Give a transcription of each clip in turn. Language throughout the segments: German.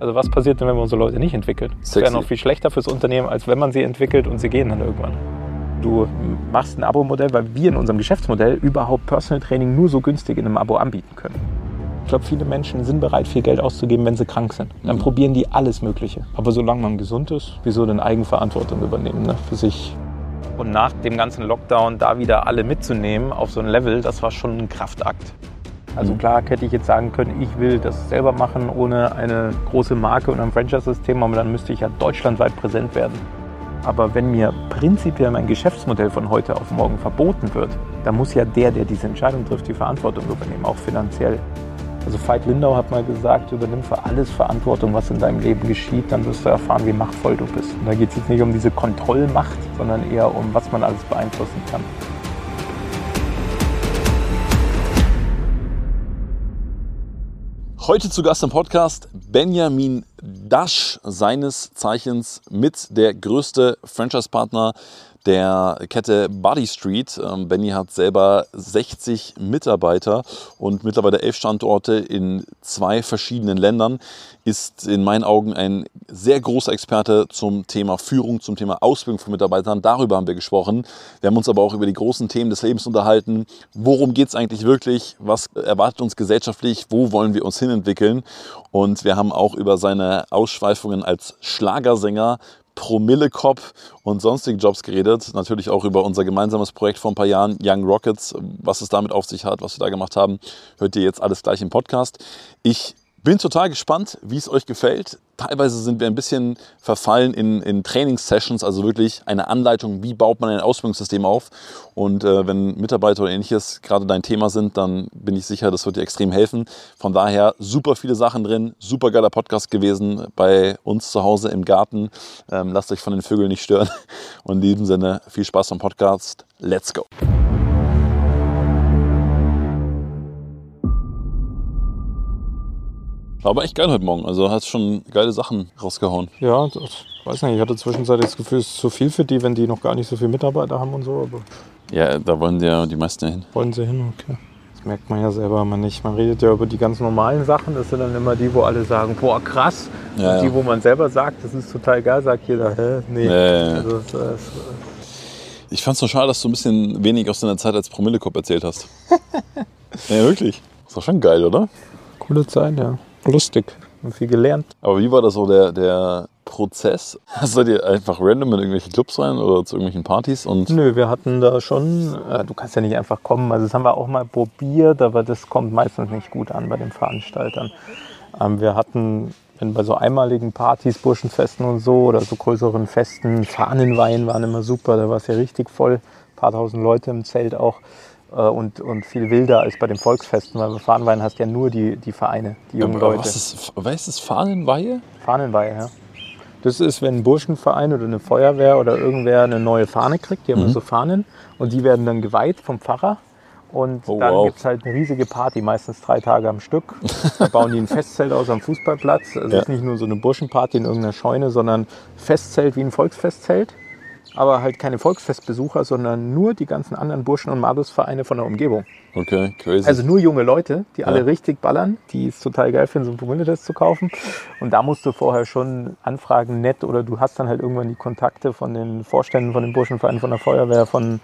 Also was passiert denn, wenn man unsere Leute nicht entwickelt? Das wäre noch viel schlechter fürs Unternehmen, als wenn man sie entwickelt und sie gehen dann irgendwann. Du machst ein Abo-Modell, weil wir in unserem Geschäftsmodell überhaupt Personal Training nur so günstig in einem Abo anbieten können. Ich glaube, viele Menschen sind bereit, viel Geld auszugeben, wenn sie krank sind. Dann mhm. probieren die alles Mögliche. Aber solange man gesund ist, wieso denn Eigenverantwortung übernehmen ne? für sich? Und nach dem ganzen Lockdown da wieder alle mitzunehmen auf so ein Level, das war schon ein Kraftakt. Also mhm. klar hätte ich jetzt sagen können, ich will das selber machen ohne eine große Marke und ein Franchise-System, aber dann müsste ich ja deutschlandweit präsent werden. Aber wenn mir prinzipiell mein Geschäftsmodell von heute auf morgen verboten wird, dann muss ja der, der diese Entscheidung trifft, die Verantwortung übernehmen, auch finanziell. Also Veit Lindau hat mal gesagt, übernimm für alles Verantwortung, was in deinem Leben geschieht, dann wirst du erfahren, wie machtvoll du bist. Und da geht es jetzt nicht um diese Kontrollmacht, sondern eher um, was man alles beeinflussen kann. Heute zu Gast im Podcast Benjamin Dasch, seines Zeichens mit der größte Franchise-Partner der Kette Body Street. Ähm, Benny hat selber 60 Mitarbeiter und mittlerweile elf Standorte in zwei verschiedenen Ländern. Ist in meinen Augen ein sehr großer Experte zum Thema Führung, zum Thema Ausbildung von Mitarbeitern. Darüber haben wir gesprochen. Wir haben uns aber auch über die großen Themen des Lebens unterhalten. Worum geht es eigentlich wirklich? Was erwartet uns gesellschaftlich? Wo wollen wir uns hinentwickeln? Und wir haben auch über seine Ausschweifungen als Schlagersänger Promillekopf und sonstigen Jobs geredet. Natürlich auch über unser gemeinsames Projekt vor ein paar Jahren, Young Rockets, was es damit auf sich hat, was wir da gemacht haben. Hört ihr jetzt alles gleich im Podcast. Ich bin total gespannt, wie es euch gefällt. Teilweise sind wir ein bisschen verfallen in, in Trainingssessions, also wirklich eine Anleitung, wie baut man ein Ausbildungssystem auf. Und äh, wenn Mitarbeiter oder ähnliches gerade dein Thema sind, dann bin ich sicher, das wird dir extrem helfen. Von daher super viele Sachen drin, super geiler Podcast gewesen bei uns zu Hause im Garten. Ähm, lasst euch von den Vögeln nicht stören. Und in diesem Sinne viel Spaß beim Podcast. Let's go! Aber echt geil heute Morgen. Also hast schon geile Sachen rausgehauen. Ja, das, weiß nicht. Ich hatte zwischenzeitlich das Gefühl, es ist zu viel für die, wenn die noch gar nicht so viele Mitarbeiter haben und so. Aber ja, da wollen ja die meisten ja hin. Wollen sie hin, okay. Das merkt man ja selber immer nicht. Man redet ja über die ganz normalen Sachen. Das sind dann immer die, wo alle sagen, boah, krass. Ja, und die, wo man selber sagt, das ist total geil, sagt jeder, hä? Nee. Ja, also, das, das, ich fand's nur schade, dass du ein bisschen wenig aus deiner Zeit als Promillekopf erzählt hast. ja, wirklich. Ist doch schon geil, oder? Coole Zeit, ja lustig und viel gelernt. Aber wie war das so der, der Prozess? Seid ihr einfach random in irgendwelche Clubs rein oder zu irgendwelchen Partys? Und Nö, wir hatten da schon, äh, du kannst ja nicht einfach kommen, also das haben wir auch mal probiert, aber das kommt meistens nicht gut an bei den Veranstaltern. Ähm, wir hatten wenn bei so einmaligen Partys, Burschenfesten und so oder so größeren Festen, Fahnenweihen waren immer super, da war es ja richtig voll, ein paar tausend Leute im Zelt auch. Äh, und, und viel wilder als bei den Volksfesten, weil bei Fahnenweihen hast ja nur die, die Vereine, die jungen Aber Leute. Was ist, was ist Fahnenweihe? Fahnenweihe, ja. Das ist, wenn ein Burschenverein oder eine Feuerwehr oder irgendwer eine neue Fahne kriegt, die haben mhm. so Fahnen und die werden dann geweiht vom Pfarrer. Und oh, dann wow. gibt es halt eine riesige Party, meistens drei Tage am Stück. Da bauen die ein Festzelt aus am Fußballplatz. Also es ja. ist nicht nur so eine Burschenparty in irgendeiner Scheune, sondern Festzelt wie ein Volksfestzelt aber halt keine Volksfestbesucher, sondern nur die ganzen anderen Burschen- und Madusvereine von der Umgebung. Okay, crazy. Also nur junge Leute, die ja. alle richtig ballern, die es total geil finden, so ein Promille-Test zu kaufen. Und da musst du vorher schon anfragen, nett, oder du hast dann halt irgendwann die Kontakte von den Vorständen, von den Burschenvereinen, von der Feuerwehr, von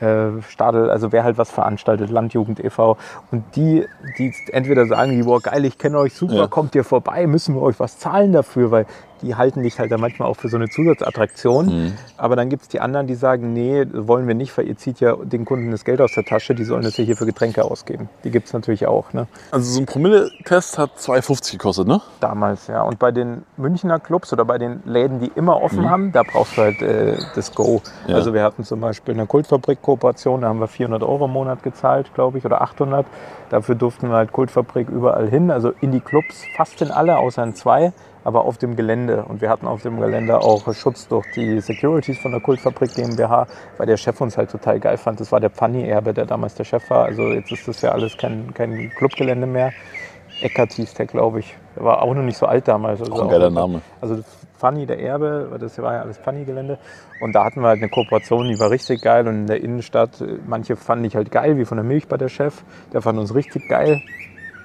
äh, Stadel, also wer halt was veranstaltet, Landjugend e.V. Und die, die entweder sagen, die, boah geil, ich kenne euch super, ja. kommt ihr vorbei, müssen wir euch was zahlen dafür, weil die halten dich halt dann manchmal auch für so eine Zusatzattraktion. Mhm. Aber dann gibt es die anderen, die sagen, nee, wollen wir nicht, weil ihr zieht ja den Kunden das Geld aus der Tasche, die sollen das ja hier für Getränke ausgeben. Die gibt es natürlich auch. Ne? Also so ein Promille-Test hat 2,50 gekostet, ne? Damals, ja. Und bei den Münchner Clubs oder bei den Läden, die immer offen mhm. haben, da brauchst du halt äh, das Go. Ja. Also wir hatten zum Beispiel eine Kultfabrik-Kooperation, da haben wir 400 Euro im Monat gezahlt, glaube ich, oder 800. Dafür durften wir halt Kultfabrik überall hin, also in die Clubs, fast in alle, außer in zwei aber auf dem Gelände. Und wir hatten auf dem Gelände auch Schutz durch die Securities von der Kultfabrik GmbH, weil der Chef uns halt total geil fand. Das war der Pfanni-Erbe, der damals der Chef war. Also jetzt ist das ja alles kein, kein Clubgelände mehr. Eckert hieß der, glaube ich. Der war auch noch nicht so alt damals. Also auch ein geiler auch, Name. Also Fanny, der Erbe, das war ja alles Fanny-Gelände. Und da hatten wir halt eine Kooperation, die war richtig geil. Und in der Innenstadt, manche fanden ich halt geil, wie von der Milch bei der Chef. Der fand uns richtig geil.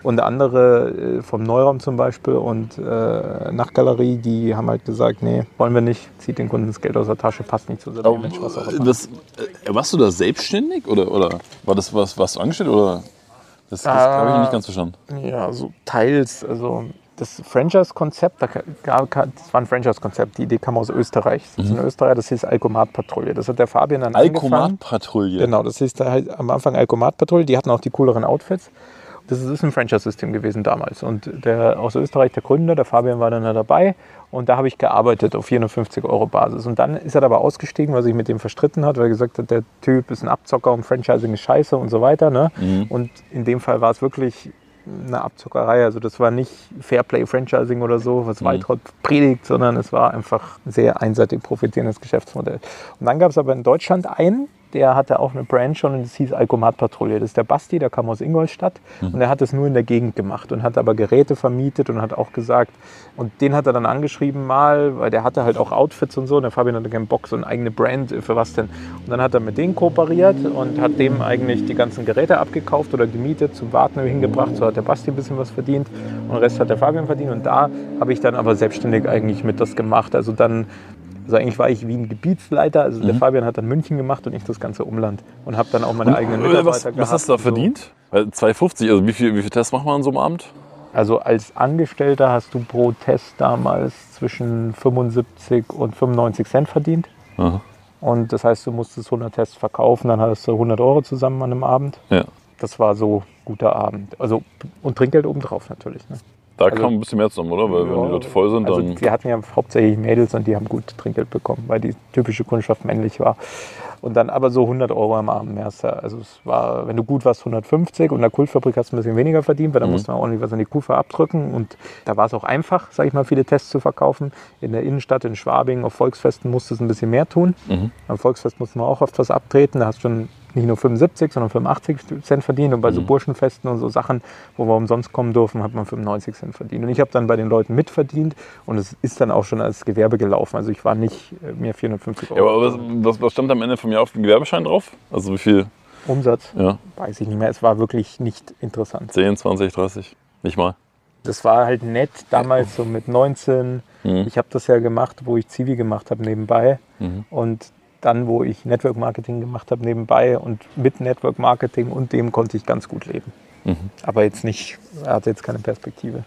Und andere äh, vom Neuraum zum Beispiel und äh, Nachtgalerie, die haben halt gesagt, nee, wollen wir nicht, zieht den Kunden das Geld aus der Tasche, passt nicht zu Aber, Image, was auch immer. Das, äh, warst du da selbstständig oder, oder war das was, warst du angestellt oder? Das, das ah, habe ich nicht ganz verstanden. Ja, so teils. Also das Franchise-Konzept, das war ein Franchise-Konzept, die Idee kam aus Österreich. Das ist in mhm. Österreich, das hieß Alkomat-Patrouille. Das hat der Fabian dann Alkomat-Patrouille? Genau, das hieß da halt am Anfang Alkomat-Patrouille. Die hatten auch die cooleren Outfits. Das ist ein Franchise-System gewesen damals. Und der aus Österreich, der Gründer, der Fabian war dann da dabei. Und da habe ich gearbeitet auf 450 Euro Basis. Und dann ist er aber ausgestiegen, weil sich mit dem verstritten hat, weil er gesagt hat, der Typ ist ein Abzocker und Franchising ist scheiße und so weiter. Ne? Mhm. Und in dem Fall war es wirklich eine Abzockerei. Also das war nicht Fairplay Franchising oder so, was mhm. Weitraut predigt, sondern es war einfach ein sehr einseitig profitierendes Geschäftsmodell. Und dann gab es aber in Deutschland einen, der hatte auch eine Brand schon und das hieß Alkomat-Patrouille. Das ist der Basti, der kam aus Ingolstadt mhm. und der hat es nur in der Gegend gemacht und hat aber Geräte vermietet und hat auch gesagt, und den hat er dann angeschrieben mal, weil der hatte halt auch Outfits und so und der Fabian hatte keinen Bock, so eine eigene Brand, für was denn? Und dann hat er mit denen kooperiert und hat dem eigentlich die ganzen Geräte abgekauft oder gemietet, zum Warten hingebracht, so hat der Basti ein bisschen was verdient und den Rest hat der Fabian verdient und da habe ich dann aber selbstständig eigentlich mit das gemacht. Also dann also eigentlich war ich wie ein Gebietsleiter. Also mhm. der Fabian hat dann München gemacht und ich das ganze Umland. Und habe dann auch meine und, eigenen äh, Mitarbeiter was, gehabt. Was hast du da verdient? So. 2,50, also wie viel, wie viel Tests macht man an so einem Abend? Also als Angestellter hast du pro Test damals zwischen 75 und 95 Cent verdient. Aha. Und das heißt, du musstest 100 Tests verkaufen, dann hattest du 100 Euro zusammen an einem Abend. Ja. Das war so guter Abend. Also und Trinkgeld obendrauf natürlich. Ne? Da also, kam ein bisschen mehr zusammen, oder? Weil ja, wenn die Leute voll sind, also dann. Wir hatten ja hauptsächlich Mädels und die haben gut Trinkgeld bekommen, weil die typische Kundschaft männlich war. Und dann aber so 100 Euro am Abend mehr. Also es war, wenn du gut warst, 150 und in der Kultfabrik hast du ein bisschen weniger verdient, weil da mhm. musste man ordentlich was an die Kufe abdrücken. Und da war es auch einfach, sag ich mal, viele Tests zu verkaufen. In der Innenstadt, in Schwabing, auf Volksfesten musste es ein bisschen mehr tun. Mhm. Am Volksfest musste man auch oft was abtreten. Da hast du schon nicht nur 75, sondern 85 Cent verdient. Und bei so mhm. Burschenfesten und so Sachen, wo wir umsonst kommen durften, hat man 95 Cent verdient. Und ich habe dann bei den Leuten mitverdient und es ist dann auch schon als Gewerbe gelaufen. Also ich war nicht mehr 450 Euro. Ja, aber was, was, was stand am Ende vom Jahr auf dem Gewerbeschein drauf? Also wie viel? Umsatz? Ja. Weiß ich nicht mehr. Es war wirklich nicht interessant. 10, 20, 30? Nicht mal? Das war halt nett damals so mit 19. Mhm. Ich habe das ja gemacht, wo ich Zivi gemacht habe nebenbei. Mhm. Und dann, wo ich Network Marketing gemacht habe nebenbei und mit Network Marketing und dem konnte ich ganz gut leben. Mhm. Aber jetzt nicht, er hatte jetzt keine Perspektive.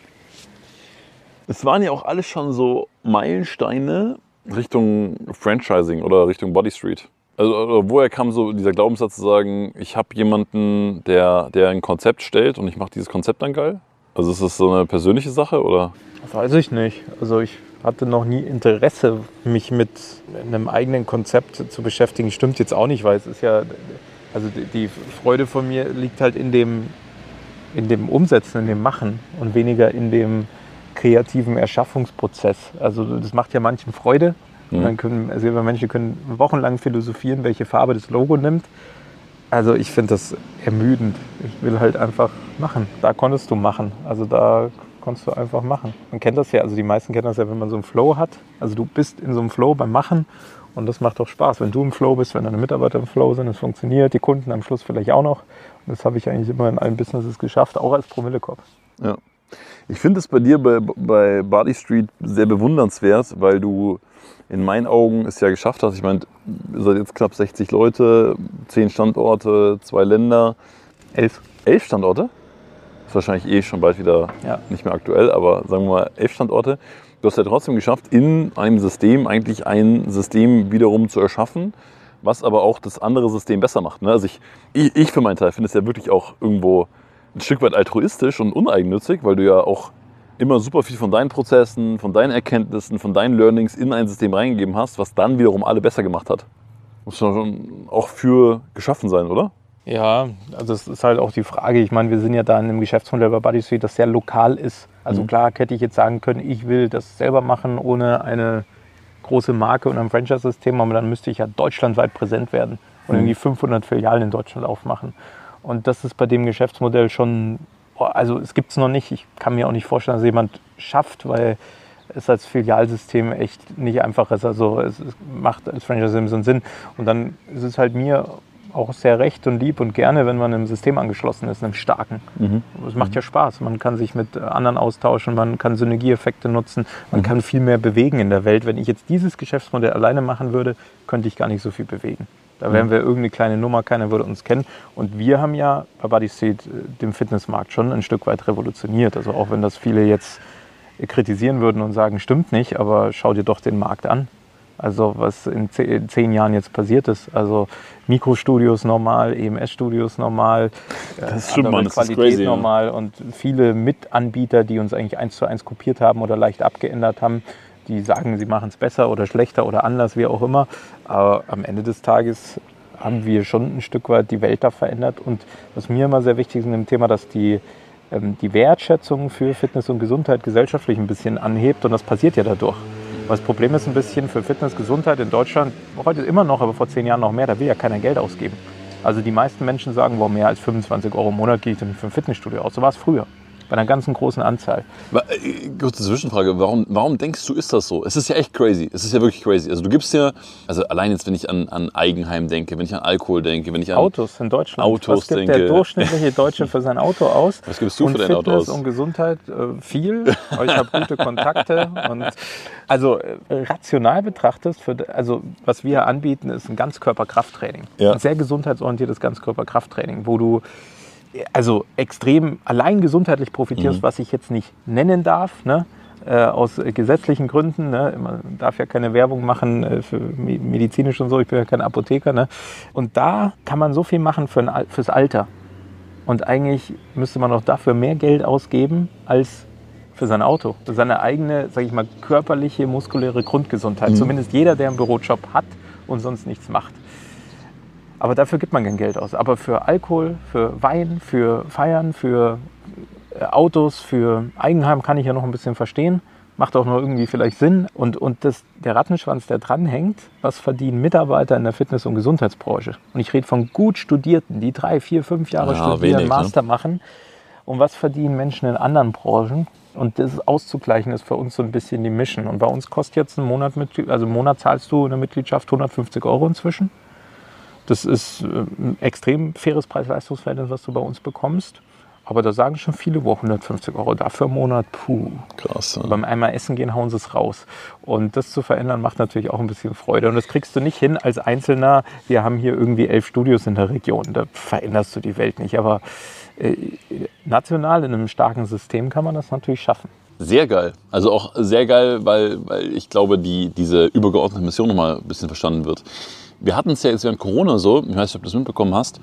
Es waren ja auch alles schon so Meilensteine Richtung Franchising oder Richtung Body Street. Also woher kam so dieser Glaubenssatz zu sagen, ich habe jemanden, der, der ein Konzept stellt und ich mache dieses Konzept dann geil? Also ist das so eine persönliche Sache oder? Das weiß ich nicht. Also ich hatte noch nie Interesse, mich mit einem eigenen Konzept zu beschäftigen. Stimmt jetzt auch nicht, weil es ist ja, also die Freude von mir liegt halt in dem, in dem Umsetzen, in dem Machen und weniger in dem kreativen Erschaffungsprozess. Also das macht ja manchen Freude. Mhm. dann können, also Menschen können wochenlang philosophieren, welche Farbe das Logo nimmt. Also ich finde das ermüdend. Ich will halt einfach machen. Da konntest du machen. Also da konntest du einfach machen. Man kennt das ja, also die meisten kennen das ja, wenn man so einen Flow hat. Also du bist in so einem Flow beim Machen und das macht doch Spaß. Wenn du im Flow bist, wenn deine Mitarbeiter im Flow sind, es funktioniert, die Kunden am Schluss vielleicht auch noch. Und das habe ich eigentlich immer in allen Businesses geschafft, auch als Promillekopf. Ja. Ich finde es bei dir bei, bei Body Street sehr bewundernswert, weil du in meinen Augen es ja geschafft hast. Ich meine, ihr seid jetzt knapp 60 Leute, 10 Standorte, zwei Länder. Elf. Elf Standorte? Ist wahrscheinlich eh schon bald wieder ja. nicht mehr aktuell, aber sagen wir mal elf Standorte. Du hast ja trotzdem geschafft, in einem System eigentlich ein System wiederum zu erschaffen, was aber auch das andere System besser macht. Ne? Also ich, ich, ich für meinen Teil finde es ja wirklich auch irgendwo ein Stück weit altruistisch und uneigennützig, weil du ja auch immer super viel von deinen Prozessen, von deinen Erkenntnissen, von deinen Learnings in ein System reingegeben hast, was dann wiederum alle besser gemacht hat. Muss schon auch für geschaffen sein, oder? Ja, also es ist halt auch die Frage. Ich meine, wir sind ja da in einem Geschäftsmodell bei Street, das sehr lokal ist. Also mhm. klar hätte ich jetzt sagen können, ich will das selber machen ohne eine große Marke und ein Franchise-System, aber dann müsste ich ja deutschlandweit präsent werden und mhm. irgendwie 500 Filialen in Deutschland aufmachen. Und das ist bei dem Geschäftsmodell schon, also es gibt es noch nicht. Ich kann mir auch nicht vorstellen, dass jemand schafft, weil es als Filialsystem echt nicht einfach ist. Also es macht als Franchise so einen Sinn. Und dann ist es halt mir auch sehr recht und lieb und gerne, wenn man einem System angeschlossen ist, einem starken. Mhm. Es macht ja Spaß. Man kann sich mit anderen austauschen, man kann Synergieeffekte nutzen, man mhm. kann viel mehr bewegen in der Welt. Wenn ich jetzt dieses Geschäftsmodell alleine machen würde, könnte ich gar nicht so viel bewegen. Da wären mhm. wir irgendeine kleine Nummer, keiner würde uns kennen. Und wir haben ja bei Body Street äh, den Fitnessmarkt schon ein Stück weit revolutioniert. Also auch wenn das viele jetzt kritisieren würden und sagen, stimmt nicht, aber schau dir doch den Markt an. Also was in zehn Jahren jetzt passiert ist. Also Mikrostudios normal, EMS-Studios normal, das stimmt, man, das Qualität crazy, normal und viele Mitanbieter, die uns eigentlich eins zu eins kopiert haben oder leicht abgeändert haben, die sagen, sie machen es besser oder schlechter oder anders, wie auch immer. Aber am Ende des Tages haben wir schon ein Stück weit die Welt da verändert. Und was mir immer sehr wichtig ist in dem Thema, dass die, ähm, die Wertschätzung für Fitness und Gesundheit gesellschaftlich ein bisschen anhebt. Und das passiert ja dadurch. Das Problem ist ein bisschen für Fitness, Gesundheit in Deutschland, heute immer noch, aber vor zehn Jahren noch mehr, da will ja keiner Geld ausgeben. Also die meisten Menschen sagen, warum mehr als 25 Euro im Monat gehe ich denn für ein Fitnessstudio aus. So war es früher bei einer ganzen großen Anzahl. Äh, kurze Zwischenfrage, warum, warum denkst du, ist das so? Es ist ja echt crazy. Es ist ja wirklich crazy. Also du gibst ja, also allein jetzt, wenn ich an, an Eigenheim denke, wenn ich an Alkohol denke, wenn ich an Autos in Deutschland. Autos Was gibt denke. der durchschnittliche Deutsche für sein Auto aus? Was gibst du und für dein Fitness Auto aus? und Gesundheit äh, viel. ich habe gute Kontakte und also äh, rational betrachtet, für, also was wir anbieten, ist ein Ganzkörperkrafttraining. Ja. Ein sehr gesundheitsorientiertes Ganzkörperkrafttraining, wo du also extrem allein gesundheitlich profitierst, mhm. was ich jetzt nicht nennen darf, ne? Äh, aus gesetzlichen Gründen. Ne? Man darf ja keine Werbung machen äh, für medizinisch und so, ich bin ja kein Apotheker. Ne? Und da kann man so viel machen für ein, fürs Alter. Und eigentlich müsste man auch dafür mehr Geld ausgeben als für sein Auto, für seine eigene, sage ich mal, körperliche, muskuläre Grundgesundheit. Mhm. Zumindest jeder, der einen Bürojob hat und sonst nichts macht. Aber dafür gibt man kein Geld aus. Aber für Alkohol, für Wein, für Feiern, für äh, Autos, für Eigenheim kann ich ja noch ein bisschen verstehen. Macht auch noch irgendwie vielleicht Sinn. Und, und das, der Rattenschwanz, der dranhängt, was verdienen Mitarbeiter in der Fitness- und Gesundheitsbranche? Und ich rede von gut Studierten, die drei, vier, fünf Jahre ja, studieren, wenig, ne? Master ne? machen. Und was verdienen Menschen in anderen Branchen? Und das auszugleichen ist für uns so ein bisschen die Mission. Und bei uns kostet jetzt ein Monat, also im Monat zahlst du eine Mitgliedschaft 150 Euro inzwischen. Das ist äh, ein extrem faires Preis-Leistungs-Verhältnis, was du bei uns bekommst. Aber da sagen schon viele, wo 150 Euro dafür im Monat, puh. Krass. Ja. Beim einmal essen gehen, hauen sie es raus. Und das zu verändern, macht natürlich auch ein bisschen Freude. Und das kriegst du nicht hin als Einzelner. Wir haben hier irgendwie elf Studios in der Region. Da veränderst du die Welt nicht. Aber äh, national in einem starken System kann man das natürlich schaffen. Sehr geil. Also auch sehr geil, weil, weil ich glaube, die, diese übergeordnete Mission nochmal ein bisschen verstanden wird. Wir hatten es ja jetzt während Corona so, ich weiß nicht, ob du das mitbekommen hast,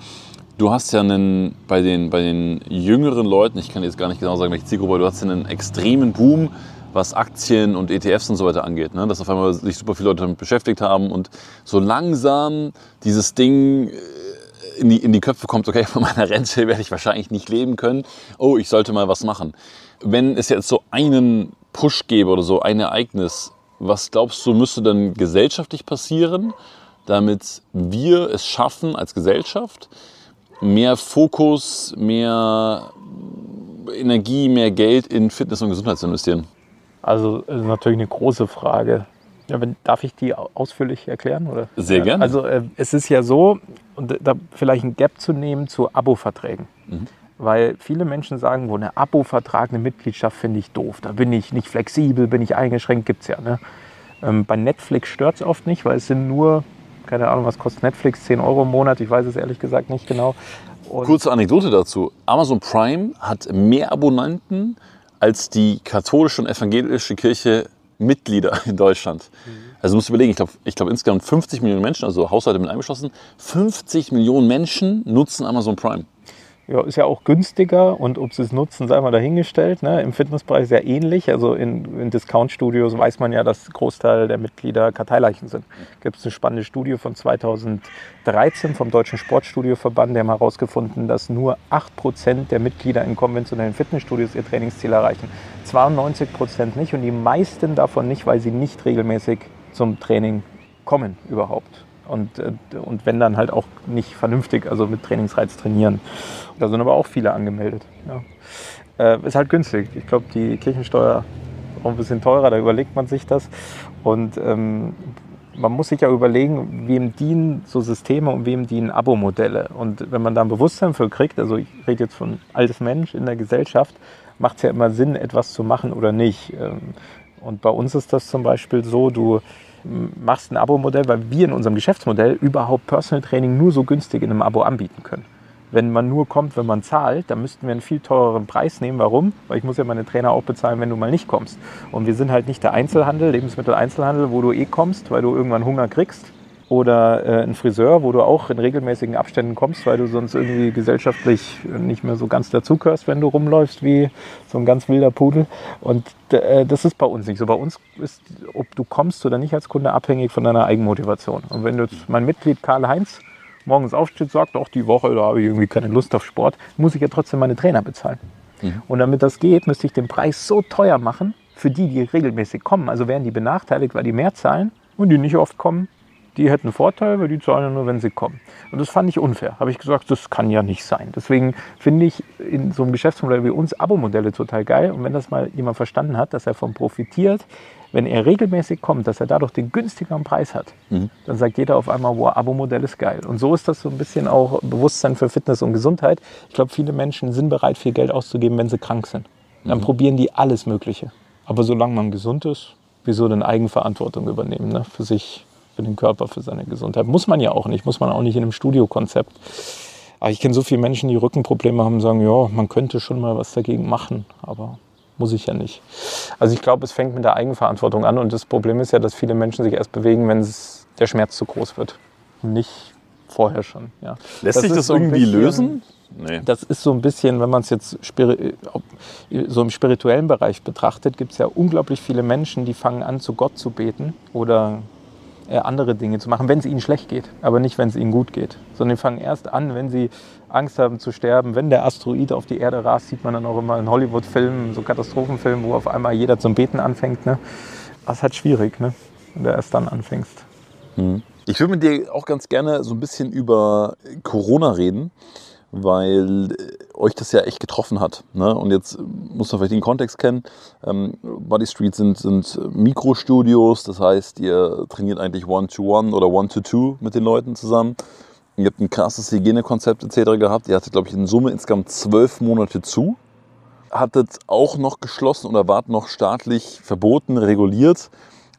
du hast ja einen, bei den, bei den jüngeren Leuten, ich kann jetzt gar nicht genau sagen, welche Zielgruppe, du hast ja einen extremen Boom, was Aktien und ETFs und so weiter angeht. Ne? Dass auf einmal sich super viele Leute damit beschäftigt haben und so langsam dieses Ding äh, in die, in die Köpfe kommt, okay, von meiner Rente werde ich wahrscheinlich nicht leben können. Oh, ich sollte mal was machen. Wenn es jetzt so einen Push gäbe oder so ein Ereignis, was glaubst du, müsste dann gesellschaftlich passieren? Damit wir es schaffen als Gesellschaft, mehr Fokus, mehr Energie, mehr Geld in Fitness und Gesundheit zu investieren? Also ist natürlich eine große Frage. Ja, wenn, darf ich die ausführlich erklären? Oder? Sehr gerne. Also äh, es ist ja so, und da vielleicht ein Gap zu nehmen zu Abo-Verträgen. Mhm. Weil viele Menschen sagen, wo eine Abo-Vertrag, eine Mitgliedschaft finde ich doof. Da bin ich nicht flexibel, bin ich eingeschränkt, gibt es ja. Ne? Ähm, bei Netflix stört es oft nicht, weil es sind nur keine Ahnung, was kostet Netflix? 10 Euro im Monat, ich weiß es ehrlich gesagt nicht genau. Und Kurze Anekdote dazu. Amazon Prime hat mehr Abonnenten als die katholische und evangelische Kirche Mitglieder in Deutschland. Mhm. Also musst du überlegen, ich glaube ich glaub insgesamt 50 Millionen Menschen, also Haushalte mit eingeschlossen, 50 Millionen Menschen nutzen Amazon Prime. Ja, ist ja auch günstiger und ob sie es nutzen, sei mal dahingestellt. Ne? Im Fitnessbereich sehr ähnlich. Also in, in Discount-Studios weiß man ja, dass Großteil der Mitglieder Karteileichen sind. Gibt es eine spannende Studie von 2013 vom Deutschen Sportstudioverband, der haben herausgefunden, dass nur 8% der Mitglieder in konventionellen Fitnessstudios ihr Trainingsziel erreichen. 92% nicht und die meisten davon nicht, weil sie nicht regelmäßig zum Training kommen überhaupt und, äh, und wenn dann halt auch nicht vernünftig, also mit Trainingsreiz trainieren. Da sind aber auch viele angemeldet. Ja. Äh, ist halt günstig. Ich glaube, die Kirchensteuer ist auch ein bisschen teurer, da überlegt man sich das. Und ähm, man muss sich ja überlegen, wem dienen so Systeme und wem dienen Abo-Modelle. Und wenn man da ein Bewusstsein für kriegt, also ich rede jetzt von altes Mensch in der Gesellschaft, macht es ja immer Sinn, etwas zu machen oder nicht. Ähm, und bei uns ist das zum Beispiel so, du machst ein Abo-Modell, weil wir in unserem Geschäftsmodell überhaupt Personal Training nur so günstig in einem Abo anbieten können. Wenn man nur kommt, wenn man zahlt, dann müssten wir einen viel teureren Preis nehmen. Warum? Weil ich muss ja meine Trainer auch bezahlen, wenn du mal nicht kommst. Und wir sind halt nicht der Einzelhandel, Lebensmitteleinzelhandel, wo du eh kommst, weil du irgendwann Hunger kriegst. Oder äh, ein Friseur, wo du auch in regelmäßigen Abständen kommst, weil du sonst irgendwie gesellschaftlich nicht mehr so ganz dazugehörst, wenn du rumläufst wie so ein ganz wilder Pudel. Und äh, das ist bei uns nicht so. Bei uns ist, ob du kommst oder nicht als Kunde, abhängig von deiner Eigenmotivation. Und wenn du jetzt mein Mitglied Karl-Heinz morgens aufsteht, sagt, auch die Woche, da habe ich irgendwie keine Lust auf Sport, muss ich ja trotzdem meine Trainer bezahlen. Mhm. Und damit das geht, müsste ich den Preis so teuer machen, für die, die regelmäßig kommen. Also werden die benachteiligt, weil die mehr zahlen und die nicht oft kommen, die hätten einen Vorteil, weil die zahlen ja nur, wenn sie kommen. Und das fand ich unfair. Habe ich gesagt, das kann ja nicht sein. Deswegen finde ich in so einem Geschäftsmodell wie uns Abo-Modelle total geil. Und wenn das mal jemand verstanden hat, dass er davon profitiert, wenn er regelmäßig kommt, dass er dadurch den günstigeren Preis hat, mhm. dann sagt jeder auf einmal, wow, Abo-Modell ist geil. Und so ist das so ein bisschen auch Bewusstsein für Fitness und Gesundheit. Ich glaube, viele Menschen sind bereit, viel Geld auszugeben, wenn sie krank sind. Dann mhm. probieren die alles Mögliche. Aber solange man gesund ist, wieso denn Eigenverantwortung übernehmen ne? für sich, für den Körper, für seine Gesundheit? Muss man ja auch nicht, muss man auch nicht in einem Studiokonzept. Aber ich kenne so viele Menschen, die Rückenprobleme haben, sagen, ja, man könnte schon mal was dagegen machen, aber muss ich ja nicht. Also ich glaube, es fängt mit der Eigenverantwortung an und das Problem ist ja, dass viele Menschen sich erst bewegen, wenn der Schmerz zu groß wird und nicht vorher schon. Ja. Lässt das sich das so irgendwie bisschen, lösen? Nee. Das ist so ein bisschen, wenn man es jetzt so im spirituellen Bereich betrachtet, gibt es ja unglaublich viele Menschen, die fangen an, zu Gott zu beten oder andere Dinge zu machen, wenn es ihnen schlecht geht, aber nicht, wenn es ihnen gut geht. Sondern die fangen erst an, wenn sie Angst haben zu sterben. Wenn der Asteroid auf die Erde rast, sieht man dann auch immer in Hollywood-Filmen, so Katastrophenfilmen, wo auf einmal jeder zum Beten anfängt. Ne? Das ist halt schwierig, ne? wenn du erst dann anfängst. Hm. Ich würde mit dir auch ganz gerne so ein bisschen über Corona reden weil äh, euch das ja echt getroffen hat. Ne? Und jetzt muss man vielleicht den Kontext kennen. Ähm, Body Street sind, sind Mikrostudios, das heißt, ihr trainiert eigentlich One-to-One -one oder One-to-Two mit den Leuten zusammen. Ihr habt ein krasses Hygienekonzept etc. gehabt. Ihr hattet, glaube ich, in Summe insgesamt zwölf Monate zu. Hattet auch noch geschlossen oder wart noch staatlich verboten, reguliert,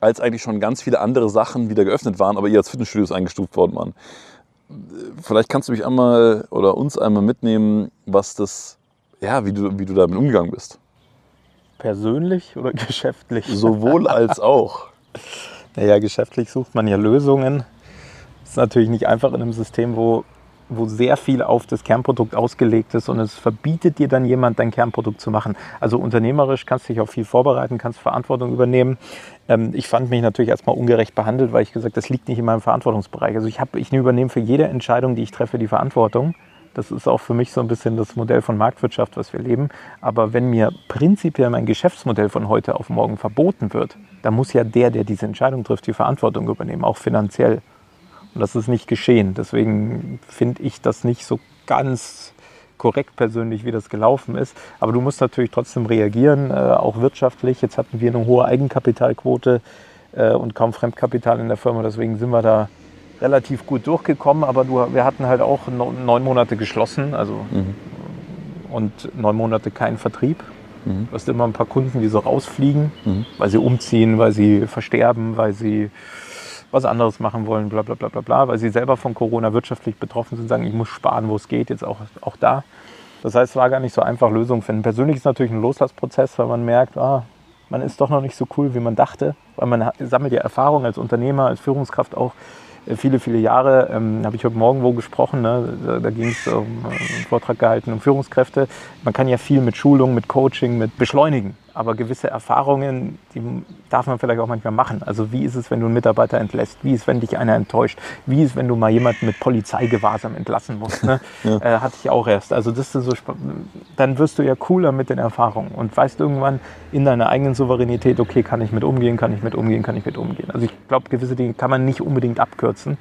als eigentlich schon ganz viele andere Sachen wieder geöffnet waren, aber ihr als Fitnessstudios eingestuft worden waren vielleicht kannst du mich einmal oder uns einmal mitnehmen, was das, ja, wie du, wie du damit umgegangen bist. Persönlich oder geschäftlich? Sowohl als auch. Naja, geschäftlich sucht man ja Lösungen. Das ist natürlich nicht einfach in einem System, wo wo sehr viel auf das Kernprodukt ausgelegt ist und es verbietet dir dann jemand, dein Kernprodukt zu machen. Also unternehmerisch kannst du dich auf viel vorbereiten, kannst Verantwortung übernehmen. Ähm, ich fand mich natürlich erstmal ungerecht behandelt, weil ich gesagt, das liegt nicht in meinem Verantwortungsbereich. Also ich, hab, ich übernehme für jede Entscheidung, die ich treffe, die Verantwortung. Das ist auch für mich so ein bisschen das Modell von Marktwirtschaft, was wir leben. Aber wenn mir prinzipiell mein Geschäftsmodell von heute auf morgen verboten wird, dann muss ja der, der diese Entscheidung trifft, die Verantwortung übernehmen, auch finanziell. Und das ist nicht geschehen. Deswegen finde ich das nicht so ganz korrekt persönlich, wie das gelaufen ist. Aber du musst natürlich trotzdem reagieren, äh, auch wirtschaftlich. Jetzt hatten wir eine hohe Eigenkapitalquote äh, und kaum Fremdkapital in der Firma. Deswegen sind wir da relativ gut durchgekommen. Aber du, wir hatten halt auch neun Monate geschlossen. Also, mhm. Und neun Monate kein Vertrieb. Mhm. Du hast immer ein paar Kunden, die so rausfliegen, mhm. weil sie umziehen, weil sie versterben, weil sie was anderes machen wollen, bla bla bla bla bla, weil sie selber von Corona wirtschaftlich betroffen sind, sagen, ich muss sparen, wo es geht, jetzt auch, auch da. Das heißt, es war gar nicht so einfach, Lösungen finden. Persönlich ist es natürlich ein Loslassprozess, weil man merkt, ah, man ist doch noch nicht so cool, wie man dachte, weil man sammelt ja Erfahrung als Unternehmer, als Führungskraft auch äh, viele, viele Jahre. Ähm, habe ich heute Morgen wo gesprochen, ne? da, da ging es um äh, einen Vortrag gehalten um Führungskräfte. Man kann ja viel mit Schulung, mit Coaching, mit Beschleunigen aber gewisse Erfahrungen, die darf man vielleicht auch manchmal machen. Also wie ist es, wenn du einen Mitarbeiter entlässt? Wie ist, es, wenn dich einer enttäuscht? Wie ist, es, wenn du mal jemanden mit Polizeigewahrsam entlassen musst? Ne? ja. äh, hatte ich auch erst. Also das ist so, dann wirst du ja cooler mit den Erfahrungen und weißt irgendwann in deiner eigenen Souveränität, okay, kann ich mit umgehen, kann ich mit umgehen, kann ich mit umgehen. Also ich glaube, gewisse Dinge kann man nicht unbedingt abkürzen.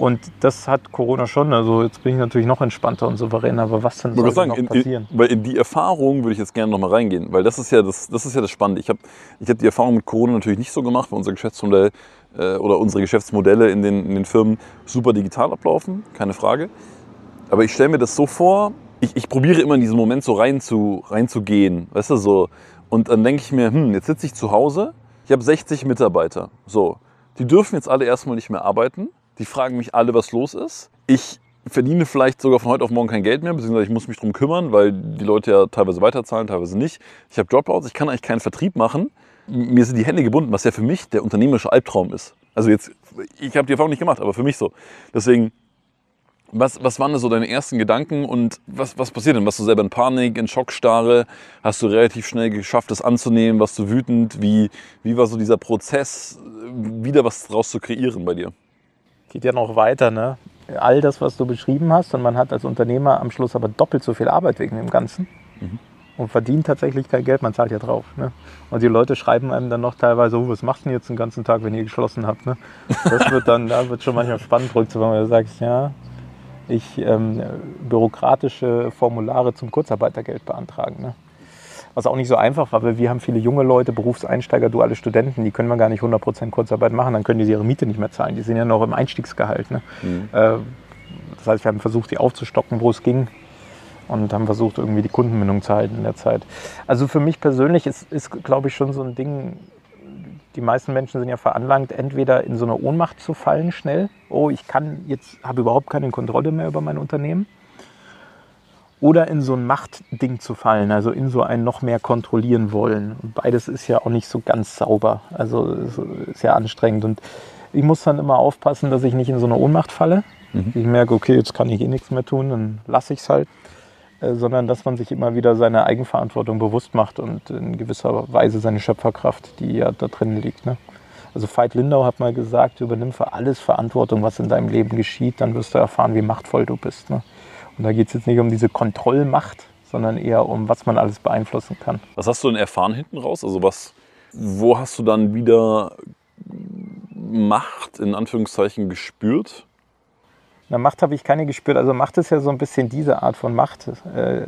Und das hat Corona schon. Also jetzt bin ich natürlich noch entspannter und souveräner. Aber was denn soll sagen, noch passieren? In, in, weil in die Erfahrung würde ich jetzt gerne noch mal reingehen, weil das ist ja das, das ist ja das Spannende. Ich habe ich hab die Erfahrung mit Corona natürlich nicht so gemacht, weil unser Geschäftsmodell äh, oder unsere Geschäftsmodelle in den, in den Firmen super digital ablaufen, keine Frage. Aber ich stelle mir das so vor, ich, ich probiere immer in diesen Moment so rein zu, reinzugehen, weißt du, so. Und dann denke ich mir, hm, jetzt sitze ich zu Hause, ich habe 60 Mitarbeiter, so. Die dürfen jetzt alle erstmal nicht mehr arbeiten. Die fragen mich alle, was los ist. Ich verdiene vielleicht sogar von heute auf morgen kein Geld mehr, beziehungsweise ich muss mich drum kümmern, weil die Leute ja teilweise weiterzahlen, teilweise nicht. Ich habe Dropouts, ich kann eigentlich keinen Vertrieb machen. Mir sind die Hände gebunden, was ja für mich der unternehmerische Albtraum ist. Also jetzt, ich habe die Erfahrung nicht gemacht, aber für mich so. Deswegen, was, was waren so deine ersten Gedanken und was, was passiert denn? Warst du selber in Panik, in Schockstarre? Hast du relativ schnell geschafft, das anzunehmen? Warst du wütend? Wie, wie war so dieser Prozess, wieder was draus zu kreieren bei dir? Geht ja noch weiter, ne? all das, was du beschrieben hast, und man hat als Unternehmer am Schluss aber doppelt so viel Arbeit wegen dem Ganzen mhm. und verdient tatsächlich kein Geld, man zahlt ja drauf. Ne? Und die Leute schreiben einem dann noch teilweise, oh, was machst du denn jetzt den ganzen Tag, wenn ihr geschlossen habt? Ne? Das wird dann, da wird schon manchmal spannend zurückzufahren, weil du sagst, ja, ich ähm, bürokratische Formulare zum Kurzarbeitergeld beantragen. Ne? Was auch nicht so einfach war, weil wir haben viele junge Leute, Berufseinsteiger, duale Studenten, die können wir gar nicht 100% Kurzarbeit machen, dann können die ihre Miete nicht mehr zahlen. Die sind ja noch im Einstiegsgehalt. Ne? Mhm. Äh, das heißt, wir haben versucht, die aufzustocken, wo es ging und haben versucht, irgendwie die Kundenbindung zu halten in der Zeit. Also für mich persönlich ist, ist glaube ich, schon so ein Ding, die meisten Menschen sind ja veranlangt, entweder in so eine Ohnmacht zu fallen schnell, oh, ich kann jetzt, habe überhaupt keine Kontrolle mehr über mein Unternehmen oder in so ein Machtding zu fallen, also in so ein noch mehr kontrollieren wollen. Und beides ist ja auch nicht so ganz sauber, also ist ja anstrengend. Und ich muss dann immer aufpassen, dass ich nicht in so eine Ohnmacht falle. Mhm. Ich merke, okay, jetzt kann ich eh nichts mehr tun, dann lasse ich es halt. Äh, sondern dass man sich immer wieder seine Eigenverantwortung bewusst macht und in gewisser Weise seine Schöpferkraft, die ja da drin liegt. Ne? Also Veit Lindau hat mal gesagt, übernimm für alles Verantwortung, was in deinem Leben geschieht, dann wirst du erfahren, wie machtvoll du bist. Ne? Und da geht es jetzt nicht um diese Kontrollmacht, sondern eher um, was man alles beeinflussen kann. Was hast du denn erfahren hinten raus? Also was, wo hast du dann wieder Macht in Anführungszeichen gespürt? Na, Macht habe ich keine gespürt. Also Macht ist ja so ein bisschen diese Art von Macht. Äh,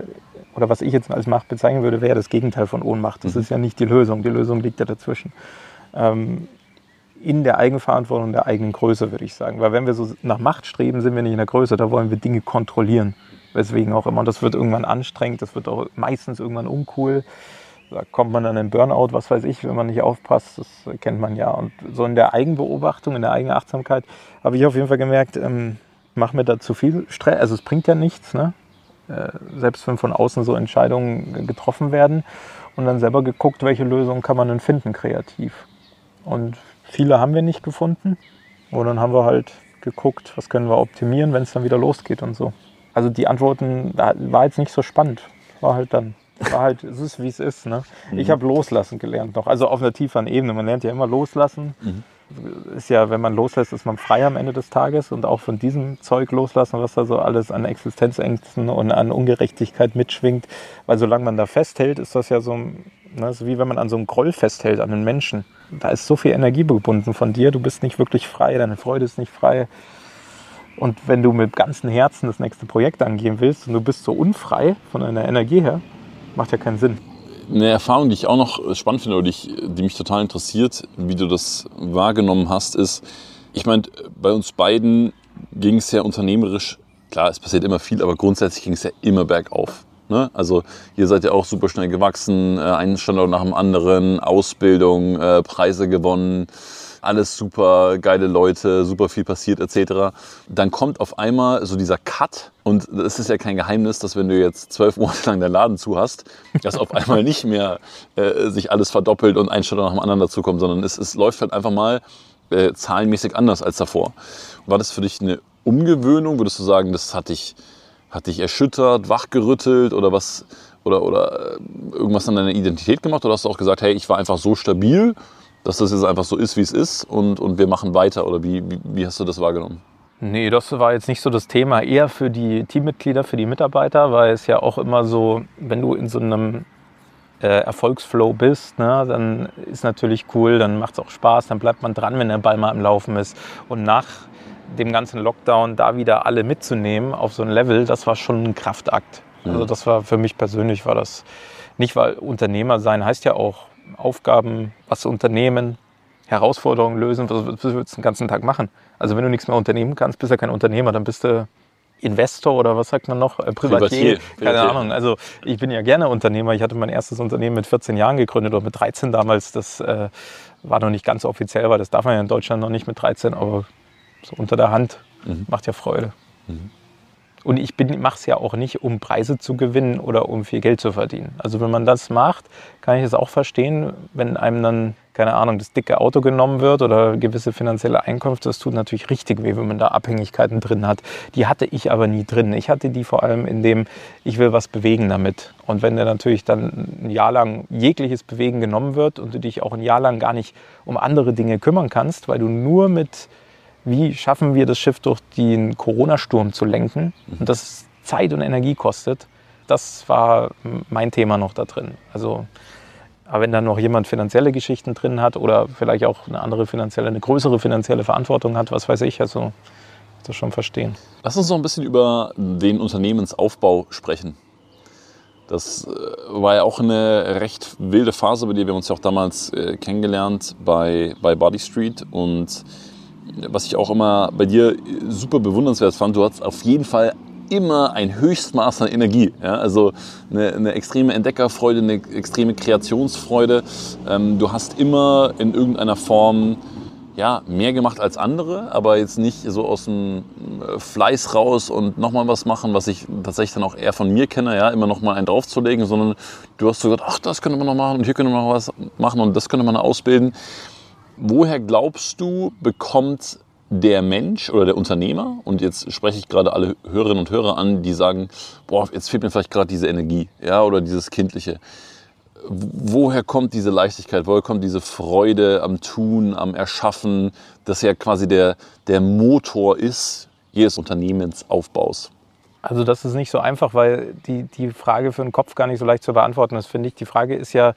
oder was ich jetzt als Macht bezeichnen würde, wäre das Gegenteil von Ohnmacht. Das mhm. ist ja nicht die Lösung. Die Lösung liegt ja dazwischen. Ähm, in der Eigenverantwortung der eigenen Größe, würde ich sagen. Weil wenn wir so nach Macht streben, sind wir nicht in der Größe, da wollen wir Dinge kontrollieren. Weswegen auch immer. Und das wird irgendwann anstrengend, das wird auch meistens irgendwann uncool. Da kommt man dann in Burnout, was weiß ich, wenn man nicht aufpasst, das kennt man ja. Und so in der Eigenbeobachtung, in der Eigenachtsamkeit habe ich auf jeden Fall gemerkt, ähm, mach mir da zu viel Stress, also es bringt ja nichts, ne? Äh, selbst wenn von außen so Entscheidungen getroffen werden und dann selber geguckt, welche Lösungen kann man denn finden kreativ. Und Viele haben wir nicht gefunden. Und dann haben wir halt geguckt, was können wir optimieren, wenn es dann wieder losgeht und so. Also die Antworten war jetzt nicht so spannend. War halt dann. War halt, es ist wie es ist. Ne? Mhm. Ich habe loslassen gelernt noch. Also auf einer tieferen Ebene. Man lernt ja immer loslassen. Mhm. Ist ja, wenn man loslässt, ist man frei am Ende des Tages und auch von diesem Zeug loslassen, was da so alles an Existenzängsten und an Ungerechtigkeit mitschwingt. Weil solange man da festhält, ist das ja so, ne, ist wie wenn man an so einem Groll festhält, an den Menschen da ist so viel Energie gebunden von dir, du bist nicht wirklich frei, deine Freude ist nicht frei. Und wenn du mit ganzem Herzen das nächste Projekt angehen willst und du bist so unfrei von deiner Energie her, macht ja keinen Sinn. Eine Erfahrung, die ich auch noch spannend finde oder die mich total interessiert, wie du das wahrgenommen hast, ist, ich meine, bei uns beiden ging es ja unternehmerisch, klar, es passiert immer viel, aber grundsätzlich ging es ja immer bergauf. Ne? Also ihr seid ja auch super schnell gewachsen, äh, einen Standort nach dem anderen, Ausbildung, äh, Preise gewonnen, alles super, geile Leute, super viel passiert etc. Dann kommt auf einmal so dieser Cut und es ist ja kein Geheimnis, dass wenn du jetzt zwölf Monate lang den Laden zu hast, dass auf einmal nicht mehr äh, sich alles verdoppelt und ein Standort nach dem anderen dazukommt, sondern es, es läuft halt einfach mal äh, zahlenmäßig anders als davor. War das für dich eine Umgewöhnung? Würdest du sagen, das hat dich hat dich erschüttert, wachgerüttelt oder was oder, oder äh, irgendwas an deiner Identität gemacht? Oder hast du auch gesagt, hey, ich war einfach so stabil, dass das jetzt einfach so ist, wie es ist und, und wir machen weiter? Oder wie, wie, wie hast du das wahrgenommen? Nee, das war jetzt nicht so das Thema. Eher für die Teammitglieder, für die Mitarbeiter, weil es ja auch immer so, wenn du in so einem äh, Erfolgsflow bist, ne, dann ist natürlich cool, dann macht es auch Spaß, dann bleibt man dran, wenn der Ball mal am Laufen ist. Und nach dem ganzen Lockdown da wieder alle mitzunehmen auf so ein Level, das war schon ein Kraftakt. Also mhm. das war für mich persönlich war das nicht, weil Unternehmer sein heißt ja auch Aufgaben, was unternehmen, Herausforderungen lösen, was, was willst du den ganzen Tag machen? Also wenn du nichts mehr unternehmen kannst, bist du ja kein Unternehmer, dann bist du Investor oder was sagt man noch? Äh, Privatier. Privatier. Keine Ahnung. Also ich bin ja gerne Unternehmer. Ich hatte mein erstes Unternehmen mit 14 Jahren gegründet oder mit 13 damals. Das äh, war noch nicht ganz offiziell, weil das darf man ja in Deutschland noch nicht mit 13, aber so unter der Hand mhm. macht ja Freude. Mhm. Und ich mache es ja auch nicht, um Preise zu gewinnen oder um viel Geld zu verdienen. Also wenn man das macht, kann ich es auch verstehen, wenn einem dann, keine Ahnung, das dicke Auto genommen wird oder gewisse finanzielle Einkünfte. Das tut natürlich richtig weh, wenn man da Abhängigkeiten drin hat. Die hatte ich aber nie drin. Ich hatte die vor allem in dem, ich will was bewegen damit. Und wenn dir natürlich dann ein Jahr lang jegliches Bewegen genommen wird und du dich auch ein Jahr lang gar nicht um andere Dinge kümmern kannst, weil du nur mit wie schaffen wir das Schiff durch den Corona-Sturm zu lenken und das Zeit und Energie kostet. Das war mein Thema noch da drin. Also, aber wenn dann noch jemand finanzielle Geschichten drin hat oder vielleicht auch eine andere finanzielle, eine größere finanzielle Verantwortung hat, was weiß ich, also das schon verstehen. Lass uns noch ein bisschen über den Unternehmensaufbau sprechen. Das äh, war ja auch eine recht wilde Phase bei dir. Wir haben uns ja auch damals äh, kennengelernt bei, bei Body Street und was ich auch immer bei dir super bewundernswert fand, du hast auf jeden Fall immer ein Höchstmaß an Energie. Ja? Also eine, eine, extreme Entdeckerfreude, eine extreme Kreationsfreude. Ähm, du hast immer in irgendeiner Form ja, mehr gemacht als andere, aber jetzt nicht so aus dem äh, Fleiß raus und nochmal was machen, was ich tatsächlich dann auch eher von mir kenne, ja, immer nochmal einen draufzulegen, sondern du hast so gesagt, ach, das könnte man noch machen und hier könnte man noch was machen und das könnte man ausbilden. Woher glaubst du, bekommt der Mensch oder der Unternehmer, und jetzt spreche ich gerade alle Hörerinnen und Hörer an, die sagen, boah, jetzt fehlt mir vielleicht gerade diese Energie, ja, oder dieses Kindliche. Woher kommt diese Leichtigkeit? Woher kommt diese Freude am Tun, am Erschaffen, das ja quasi der, der Motor ist jedes Unternehmensaufbaus? Also das ist nicht so einfach, weil die, die Frage für den Kopf gar nicht so leicht zu beantworten ist, finde ich. Die Frage ist ja,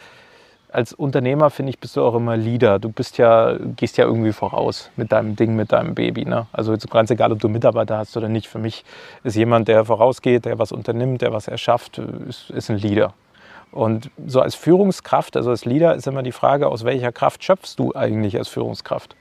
als Unternehmer, finde ich, bist du auch immer Leader. Du bist ja, gehst ja irgendwie voraus mit deinem Ding, mit deinem Baby. Ne? Also ganz egal, ob du Mitarbeiter hast oder nicht. Für mich ist jemand, der vorausgeht, der was unternimmt, der was erschafft, ist, ist ein Leader. Und so als Führungskraft, also als Leader, ist immer die Frage, aus welcher Kraft schöpfst du eigentlich als Führungskraft?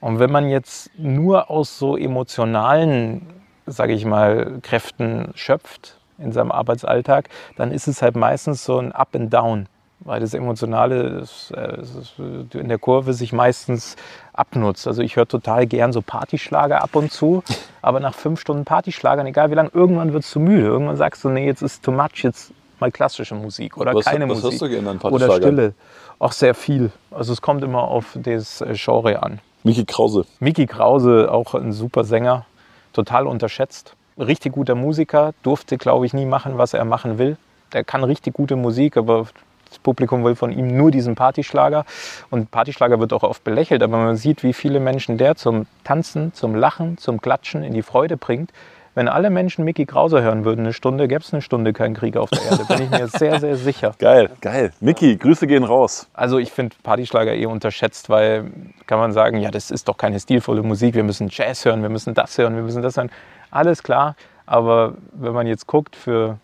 Und wenn man jetzt nur aus so emotionalen, sage ich mal, Kräften schöpft in seinem Arbeitsalltag, dann ist es halt meistens so ein Up and Down weil das Emotionale ist, äh, ist in der Kurve sich meistens abnutzt. Also ich höre total gern so Partyschlager ab und zu, aber nach fünf Stunden Partyschlagern, egal wie lange, irgendwann wird es zu müde. Irgendwann sagst du, nee, jetzt ist too much, jetzt mal klassische Musik oder was, keine was Musik. Was hörst du gerne an Oder Stille. Auch sehr viel. Also es kommt immer auf das äh, Genre an. Miki Krause. Miki Krause, auch ein super Sänger, total unterschätzt. Richtig guter Musiker, durfte, glaube ich, nie machen, was er machen will. Der kann richtig gute Musik, aber das Publikum will von ihm nur diesen Partyschlager. Und Partyschlager wird auch oft belächelt, aber man sieht, wie viele Menschen der zum Tanzen, zum Lachen, zum Klatschen in die Freude bringt. Wenn alle Menschen Mickey Krause hören würden, eine Stunde, gäbe es eine Stunde keinen Krieg auf der Erde. Bin ich mir sehr, sehr sicher. Geil, geil. Mickey, Grüße gehen raus. Also ich finde Partyschlager eh unterschätzt, weil kann man sagen, ja, das ist doch keine stilvolle Musik. Wir müssen Jazz hören, wir müssen das hören, wir müssen das hören. Alles klar. Aber wenn man jetzt guckt, für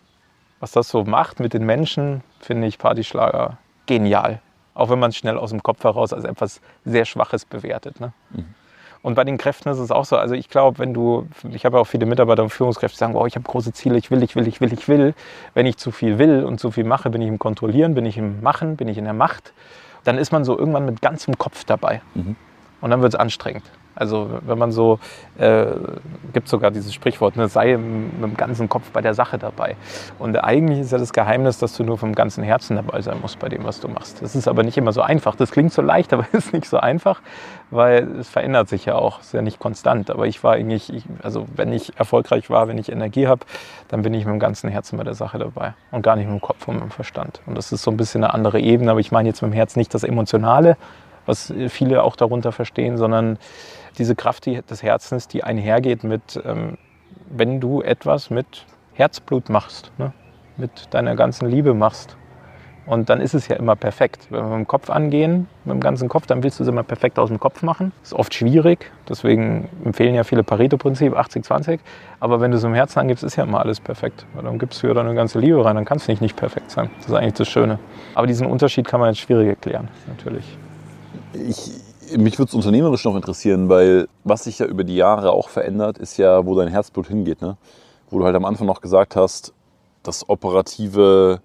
was das so macht mit den Menschen, finde ich Partyschlager genial. Auch wenn man es schnell aus dem Kopf heraus als etwas sehr Schwaches bewertet. Ne? Mhm. Und bei den Kräften ist es auch so. Also ich glaube, wenn du, ich habe ja auch viele Mitarbeiter und Führungskräfte, die sagen, oh, ich habe große Ziele, ich will, ich will, ich will, ich will. Wenn ich zu viel will und zu viel mache, bin ich im Kontrollieren, bin ich im Machen, bin ich in der Macht. Dann ist man so irgendwann mit ganzem Kopf dabei. Mhm. Und dann wird es anstrengend. Also wenn man so, äh, gibt sogar dieses Sprichwort, ne, sei mit dem ganzen Kopf bei der Sache dabei. Und eigentlich ist ja das Geheimnis, dass du nur vom ganzen Herzen dabei sein musst bei dem, was du machst. Das ist aber nicht immer so einfach. Das klingt so leicht, aber ist nicht so einfach, weil es verändert sich ja auch. Ist ja nicht konstant. Aber ich war eigentlich, ich, also wenn ich erfolgreich war, wenn ich Energie habe, dann bin ich mit dem ganzen Herzen bei der Sache dabei und gar nicht mit dem Kopf und mit dem Verstand. Und das ist so ein bisschen eine andere Ebene. Aber ich meine jetzt mit dem Herz nicht das Emotionale, was viele auch darunter verstehen, sondern diese Kraft des Herzens, die einhergeht mit, ähm, wenn du etwas mit Herzblut machst, ne? mit deiner ganzen Liebe machst. Und dann ist es ja immer perfekt. Wenn wir mit dem Kopf angehen, mit dem ganzen Kopf, dann willst du es immer perfekt aus dem Kopf machen. Das ist oft schwierig. Deswegen empfehlen ja viele Pareto-Prinzip 80-20. Aber wenn du es im Herzen angibst, ist ja immer alles perfekt. Weil dann gibst du ja deine ganze Liebe rein, dann kann es nicht, nicht perfekt sein. Das ist eigentlich das Schöne. Aber diesen Unterschied kann man jetzt schwierig erklären, natürlich. Ich mich würde es unternehmerisch noch interessieren, weil was sich ja über die Jahre auch verändert, ist ja, wo dein Herzblut hingeht. Ne? Wo du halt am Anfang noch gesagt hast, das operative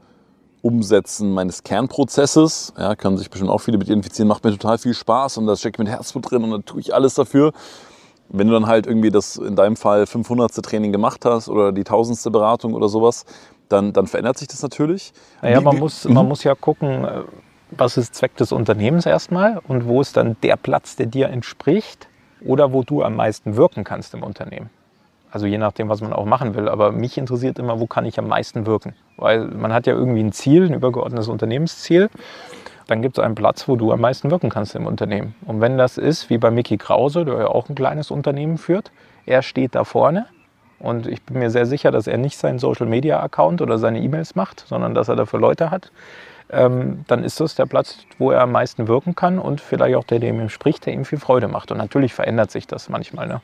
Umsetzen meines Kernprozesses, ja, können sich bestimmt auch viele mit identifizieren, macht mir total viel Spaß und da steckt mit Herzblut drin und da tue ich alles dafür. Wenn du dann halt irgendwie das in deinem Fall 500. Training gemacht hast oder die 1000. Beratung oder sowas, dann, dann verändert sich das natürlich. Naja, man, muss, man muss ja gucken, äh, was ist Zweck des Unternehmens erstmal und wo ist dann der Platz, der dir entspricht oder wo du am meisten wirken kannst im Unternehmen. Also je nachdem, was man auch machen will. Aber mich interessiert immer, wo kann ich am meisten wirken. Weil man hat ja irgendwie ein Ziel, ein übergeordnetes Unternehmensziel. Dann gibt es einen Platz, wo du am meisten wirken kannst im Unternehmen. Und wenn das ist, wie bei Mickey Krause, der ja auch ein kleines Unternehmen führt, er steht da vorne und ich bin mir sehr sicher, dass er nicht seinen Social-Media-Account oder seine E-Mails macht, sondern dass er dafür Leute hat, ähm, dann ist das der Platz, wo er am meisten wirken kann und vielleicht auch der, der ihm spricht, der ihm viel Freude macht. Und natürlich verändert sich das manchmal. Ne?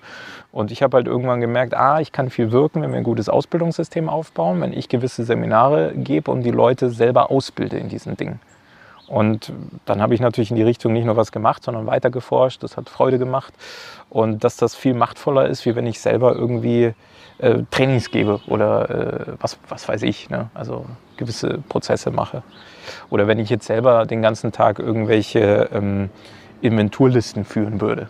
Und ich habe halt irgendwann gemerkt, ah, ich kann viel wirken, wenn wir ein gutes Ausbildungssystem aufbauen, wenn ich gewisse Seminare gebe und die Leute selber ausbilde in diesen Dingen. Und dann habe ich natürlich in die Richtung nicht nur was gemacht, sondern weiter geforscht. Das hat Freude gemacht. Und dass das viel machtvoller ist, wie wenn ich selber irgendwie äh, Trainings gebe oder äh, was, was weiß ich. Ne? Also gewisse Prozesse mache. Oder wenn ich jetzt selber den ganzen Tag irgendwelche ähm, Inventurlisten führen würde.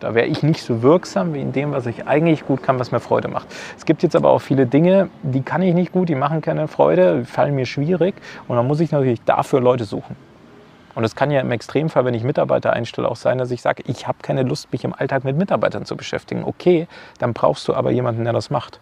Da wäre ich nicht so wirksam wie in dem, was ich eigentlich gut kann, was mir Freude macht. Es gibt jetzt aber auch viele Dinge, die kann ich nicht gut, die machen keine Freude, fallen mir schwierig. Und dann muss ich natürlich dafür Leute suchen. Und es kann ja im Extremfall, wenn ich Mitarbeiter einstelle, auch sein, dass ich sage, ich habe keine Lust, mich im Alltag mit Mitarbeitern zu beschäftigen. Okay, dann brauchst du aber jemanden, der das macht.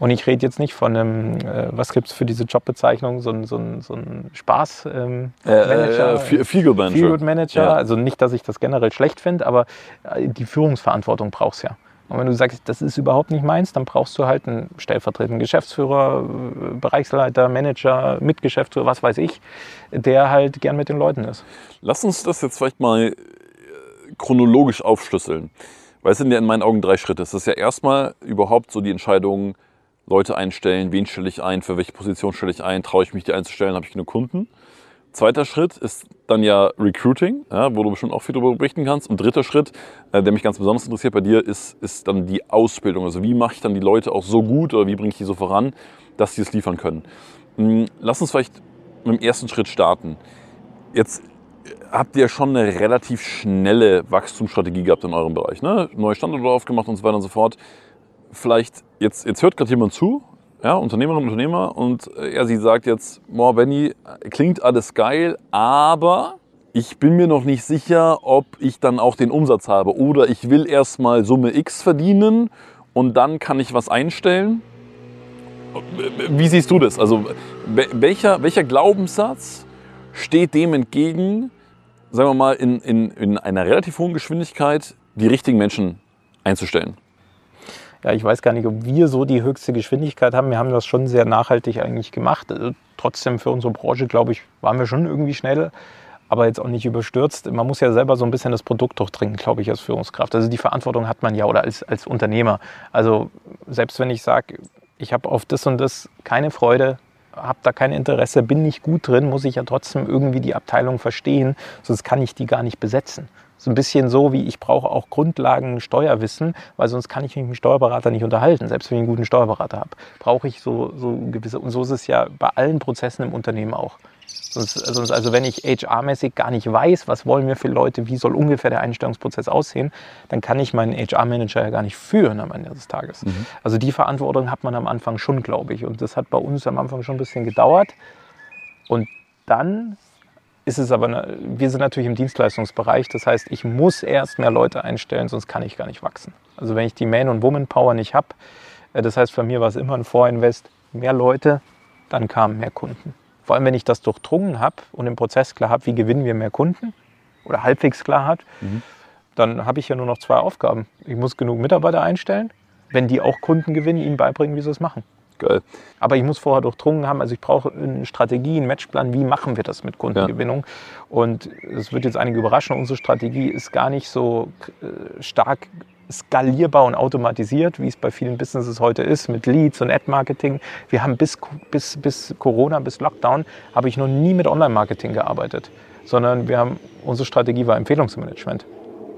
Und ich rede jetzt nicht von einem, äh, was gibt es für diese Jobbezeichnung, so ein, so ein, so ein Spaß-Manager. Ähm, äh, äh, Feel Manager. Feel Manager. Ja. Also nicht, dass ich das generell schlecht finde, aber äh, die Führungsverantwortung brauchst ja. Und wenn du sagst, das ist überhaupt nicht meins, dann brauchst du halt einen stellvertretenden Geschäftsführer, äh, Bereichsleiter, Manager, Mitgeschäftsführer, was weiß ich, der halt gern mit den Leuten ist. Lass uns das jetzt vielleicht mal chronologisch aufschlüsseln. Weil es sind ja in meinen Augen drei Schritte. Es ist ja erstmal überhaupt so die Entscheidung, Leute einstellen, wen stelle ich ein, für welche Position stelle ich ein, traue ich mich die einzustellen, habe ich genug Kunden. Zweiter Schritt ist dann ja Recruiting, ja, wo du bestimmt auch viel darüber berichten kannst. Und dritter Schritt, äh, der mich ganz besonders interessiert bei dir, ist, ist dann die Ausbildung. Also wie mache ich dann die Leute auch so gut oder wie bringe ich die so voran, dass sie es liefern können. Hm, lass uns vielleicht mit dem ersten Schritt starten. Jetzt habt ihr schon eine relativ schnelle Wachstumsstrategie gehabt in eurem Bereich. Ne? Neue Standorte aufgemacht und so weiter und so fort vielleicht, jetzt, jetzt hört gerade jemand zu, ja, Unternehmerin und Unternehmer, und äh, er, sie sagt jetzt, boah, Benny, klingt alles geil, aber ich bin mir noch nicht sicher, ob ich dann auch den Umsatz habe. Oder ich will erstmal Summe X verdienen und dann kann ich was einstellen. Wie siehst du das? Also welcher, welcher Glaubenssatz steht dem entgegen, sagen wir mal, in, in, in einer relativ hohen Geschwindigkeit die richtigen Menschen einzustellen? Ja, ich weiß gar nicht, ob wir so die höchste Geschwindigkeit haben. Wir haben das schon sehr nachhaltig eigentlich gemacht. Also trotzdem für unsere Branche, glaube ich, waren wir schon irgendwie schnell, aber jetzt auch nicht überstürzt. Man muss ja selber so ein bisschen das Produkt durchdringen, glaube ich, als Führungskraft. Also die Verantwortung hat man ja oder als, als Unternehmer. Also selbst wenn ich sage, ich habe auf das und das keine Freude, habe da kein Interesse, bin nicht gut drin, muss ich ja trotzdem irgendwie die Abteilung verstehen, sonst kann ich die gar nicht besetzen. So ein bisschen so wie ich brauche auch Grundlagen Steuerwissen, weil sonst kann ich mich mit dem Steuerberater nicht unterhalten, selbst wenn ich einen guten Steuerberater habe. Brauche ich so, so gewisse, und so ist es ja bei allen Prozessen im Unternehmen auch. Sonst, sonst, also wenn ich HR-mäßig gar nicht weiß, was wollen wir für Leute, wie soll ungefähr der Einstellungsprozess aussehen, dann kann ich meinen HR-Manager ja gar nicht führen am Ende des Tages. Mhm. Also die Verantwortung hat man am Anfang schon, glaube ich. Und das hat bei uns am Anfang schon ein bisschen gedauert. Und dann ist es aber, wir sind natürlich im Dienstleistungsbereich, das heißt, ich muss erst mehr Leute einstellen, sonst kann ich gar nicht wachsen. Also wenn ich die Man- und Woman-Power nicht habe, äh, das heißt, für mir war es immer ein Vorinvest, mehr Leute, dann kamen mehr Kunden. Vor allem, wenn ich das durchdrungen habe und im Prozess klar habe, wie gewinnen wir mehr Kunden oder halbwegs klar hat, mhm. dann habe ich ja nur noch zwei Aufgaben. Ich muss genug Mitarbeiter einstellen, wenn die auch Kunden gewinnen, ihnen beibringen, wie sie es machen. Geil. Aber ich muss vorher durchdrungen haben, also ich brauche eine Strategie, einen Matchplan, wie machen wir das mit Kundengewinnung. Ja. Und es wird jetzt einige überraschen, unsere Strategie ist gar nicht so äh, stark skalierbar und automatisiert, wie es bei vielen Businesses heute ist, mit Leads und Ad-Marketing. Wir haben bis, bis, bis Corona, bis Lockdown, habe ich noch nie mit Online-Marketing gearbeitet, sondern wir haben, unsere Strategie war Empfehlungsmanagement.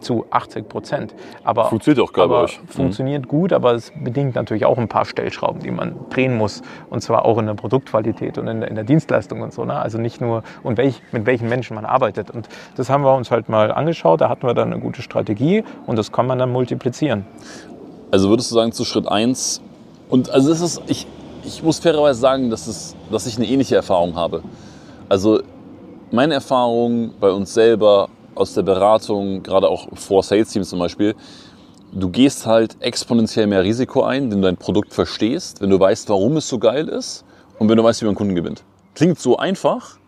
Zu 80 Prozent. Aber funktioniert auch gerade bei euch. Funktioniert mhm. gut, aber es bedingt natürlich auch ein paar Stellschrauben, die man drehen muss. Und zwar auch in der Produktqualität und in der, in der Dienstleistung und so. Ne? Also nicht nur, und welch, mit welchen Menschen man arbeitet. Und das haben wir uns halt mal angeschaut. Da hatten wir dann eine gute Strategie und das kann man dann multiplizieren. Also würdest du sagen, zu Schritt 1, und also das ist, ich, ich muss fairerweise sagen, dass, es, dass ich eine ähnliche Erfahrung habe. Also meine Erfahrung bei uns selber aus der Beratung, gerade auch vor Sales Teams zum Beispiel, du gehst halt exponentiell mehr Risiko ein, wenn du dein Produkt verstehst, wenn du weißt, warum es so geil ist und wenn du weißt, wie man Kunden gewinnt. Klingt so einfach,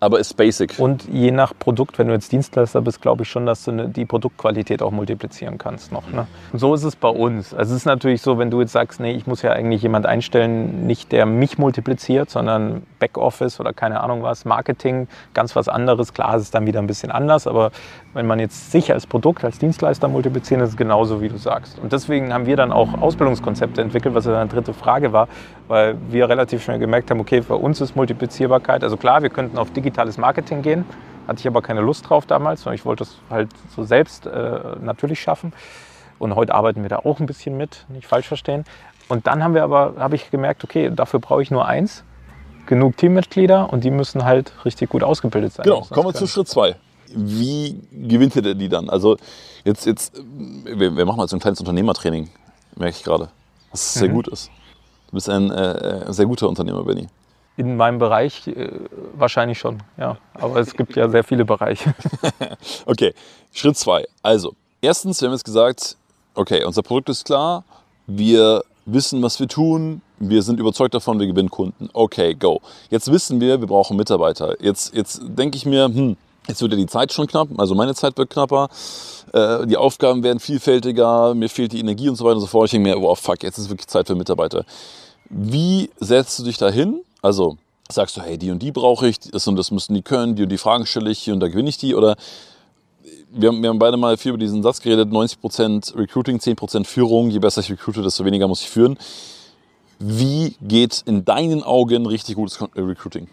aber ist basic. Und je nach Produkt, wenn du jetzt Dienstleister bist, glaube ich schon, dass du die Produktqualität auch multiplizieren kannst noch. Ne? so ist es bei uns. Also es ist natürlich so, wenn du jetzt sagst, nee, ich muss ja eigentlich jemand einstellen, nicht der mich multipliziert, sondern Backoffice oder keine Ahnung was, Marketing, ganz was anderes. Klar, ist es dann wieder ein bisschen anders, aber wenn man jetzt sich als Produkt, als Dienstleister multipliziert, ist es genauso, wie du sagst. Und deswegen haben wir dann auch Ausbildungskonzepte entwickelt, was ja eine dritte Frage war, weil wir relativ schnell gemerkt haben, okay, für uns ist Multiplizierbarkeit, also klar, wir könnten auf digitales Marketing gehen, hatte ich aber keine Lust drauf damals, sondern ich wollte es halt so selbst äh, natürlich schaffen. Und heute arbeiten wir da auch ein bisschen mit, nicht falsch verstehen. Und dann haben wir aber, habe ich gemerkt, okay, dafür brauche ich nur eins, genug Teammitglieder und die müssen halt richtig gut ausgebildet sein. Genau, kommen wir zu Schritt zwei wie gewinnt ihr die dann? Also jetzt, jetzt wir, wir machen mal so ein kleines Unternehmertraining, merke ich gerade, was sehr mhm. gut ist. Du bist ein äh, äh, sehr guter Unternehmer, Benny. In meinem Bereich äh, wahrscheinlich schon, ja. Aber es gibt ja sehr viele Bereiche. okay, Schritt zwei. Also, erstens, wir haben jetzt gesagt, okay, unser Produkt ist klar, wir wissen, was wir tun, wir sind überzeugt davon, wir gewinnen Kunden. Okay, go. Jetzt wissen wir, wir brauchen Mitarbeiter. Jetzt, jetzt denke ich mir, hm, Jetzt wird ja die Zeit schon knapp, also meine Zeit wird knapper, äh, die Aufgaben werden vielfältiger, mir fehlt die Energie und so weiter und so fort. Ich denke mir, wow, fuck, jetzt ist wirklich Zeit für Mitarbeiter. Wie setzt du dich da hin? Also sagst du, hey, die und die brauche ich, das und das müssen die können, die und die Fragen stelle ich, und da gewinne ich die oder wir haben, wir haben beide mal viel über diesen Satz geredet, 90% Recruiting, 10% Führung, je besser ich recruite, desto weniger muss ich führen. Wie geht in deinen Augen richtig gutes Recruiting?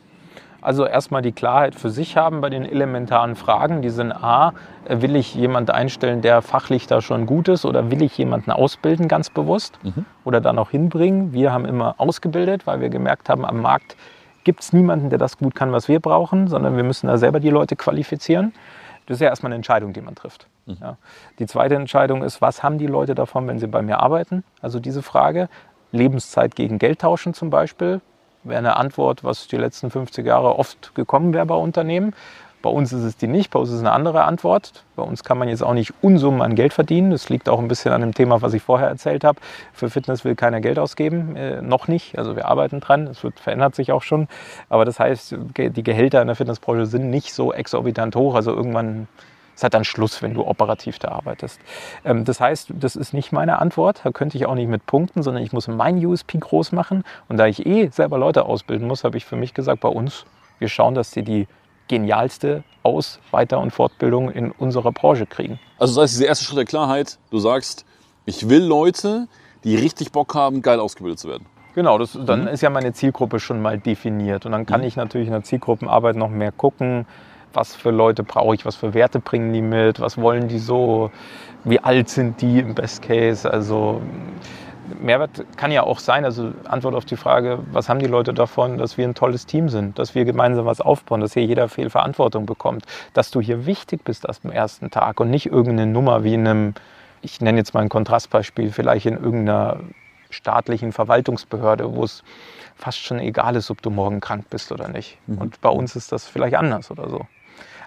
Also erstmal die Klarheit für sich haben bei den elementaren Fragen. Die sind A, will ich jemanden einstellen, der fachlich da schon gut ist oder will ich jemanden ausbilden ganz bewusst mhm. oder dann auch hinbringen. Wir haben immer ausgebildet, weil wir gemerkt haben, am Markt gibt es niemanden, der das gut kann, was wir brauchen, sondern wir müssen da selber die Leute qualifizieren. Das ist ja erstmal eine Entscheidung, die man trifft. Mhm. Ja. Die zweite Entscheidung ist, was haben die Leute davon, wenn sie bei mir arbeiten? Also diese Frage, Lebenszeit gegen Geld tauschen zum Beispiel wäre eine Antwort, was die letzten 50 Jahre oft gekommen wäre bei Unternehmen. Bei uns ist es die nicht, bei uns ist es eine andere Antwort. Bei uns kann man jetzt auch nicht Unsummen an Geld verdienen. Das liegt auch ein bisschen an dem Thema, was ich vorher erzählt habe. Für Fitness will keiner Geld ausgeben, äh, noch nicht. Also wir arbeiten dran, es verändert sich auch schon. Aber das heißt, die Gehälter in der Fitnessbranche sind nicht so exorbitant hoch. Also irgendwann es hat dann Schluss, wenn du operativ da arbeitest. Ähm, das heißt, das ist nicht meine Antwort. Da könnte ich auch nicht mit punkten, sondern ich muss mein USP groß machen. Und da ich eh selber Leute ausbilden muss, habe ich für mich gesagt, bei uns, wir schauen, dass sie die genialste Aus-, Weiter- und Fortbildung in unserer Branche kriegen. Also das heißt, dieser erste Schritt der Klarheit, du sagst, ich will Leute, die richtig Bock haben, geil ausgebildet zu werden. Genau, das, dann mhm. ist ja meine Zielgruppe schon mal definiert. Und dann kann mhm. ich natürlich in der Zielgruppenarbeit noch mehr gucken, was für Leute brauche ich, was für Werte bringen die mit, was wollen die so, wie alt sind die im Best Case. Also Mehrwert kann ja auch sein, also Antwort auf die Frage, was haben die Leute davon, dass wir ein tolles Team sind, dass wir gemeinsam was aufbauen, dass hier jeder viel Verantwortung bekommt, dass du hier wichtig bist am ersten Tag und nicht irgendeine Nummer wie in einem, ich nenne jetzt mal ein Kontrastbeispiel, vielleicht in irgendeiner staatlichen Verwaltungsbehörde, wo es fast schon egal ist, ob du morgen krank bist oder nicht. Mhm. Und bei uns ist das vielleicht anders oder so.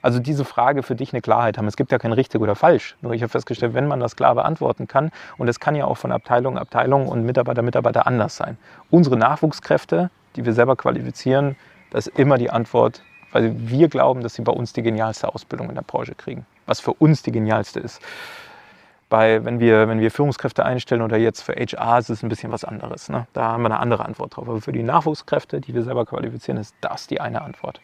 Also diese Frage für dich eine Klarheit haben. Es gibt ja kein richtig oder falsch. Nur ich habe festgestellt, wenn man das klar beantworten kann, und es kann ja auch von Abteilung, Abteilung und Mitarbeiter, Mitarbeiter anders sein. Unsere Nachwuchskräfte, die wir selber qualifizieren, das ist immer die Antwort, weil wir glauben, dass sie bei uns die genialste Ausbildung in der Branche kriegen. Was für uns die genialste ist. Bei, wenn, wir, wenn wir Führungskräfte einstellen oder jetzt für HR ist es ein bisschen was anderes. Ne? Da haben wir eine andere Antwort drauf. Aber für die Nachwuchskräfte, die wir selber qualifizieren, ist das die eine Antwort.